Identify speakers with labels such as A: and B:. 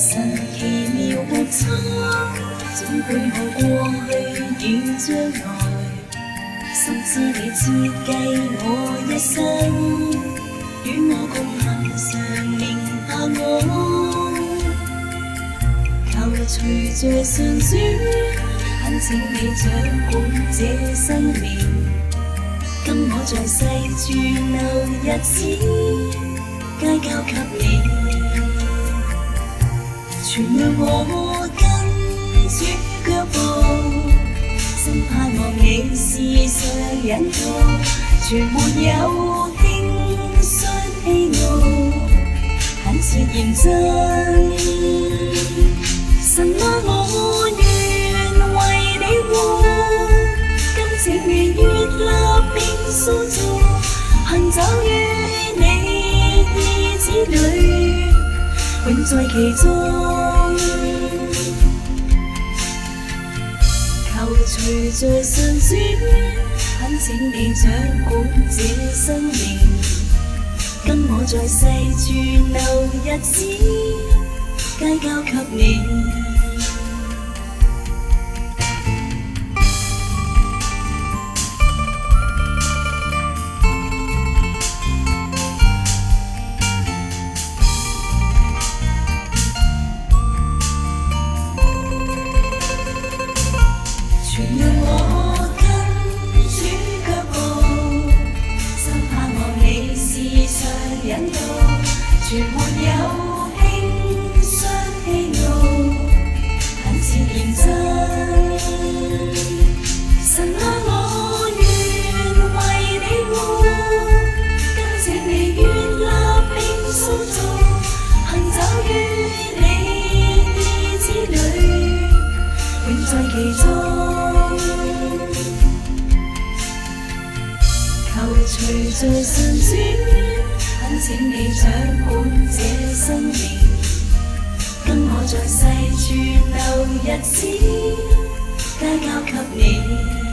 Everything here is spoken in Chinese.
A: 神奇妙术，总管我过去与将来，深知你设计我一生，与我共行常明白我。求随着旋转，恳请你掌管这生命，今我在世住留日子，皆交给你。全让我跟着脚步，生怕我竟是誰引導，全沒有輕率氣傲，很是認真。神啊，我願為你活，今夕明月立並塑造，行走於你意志裏。永在其中，求随尽尘缘，恳请你掌管这生命，跟我在世处留日子，皆交给你。垂在神边，恳请你掌管这生意，跟我在世处度日子，皆交给你。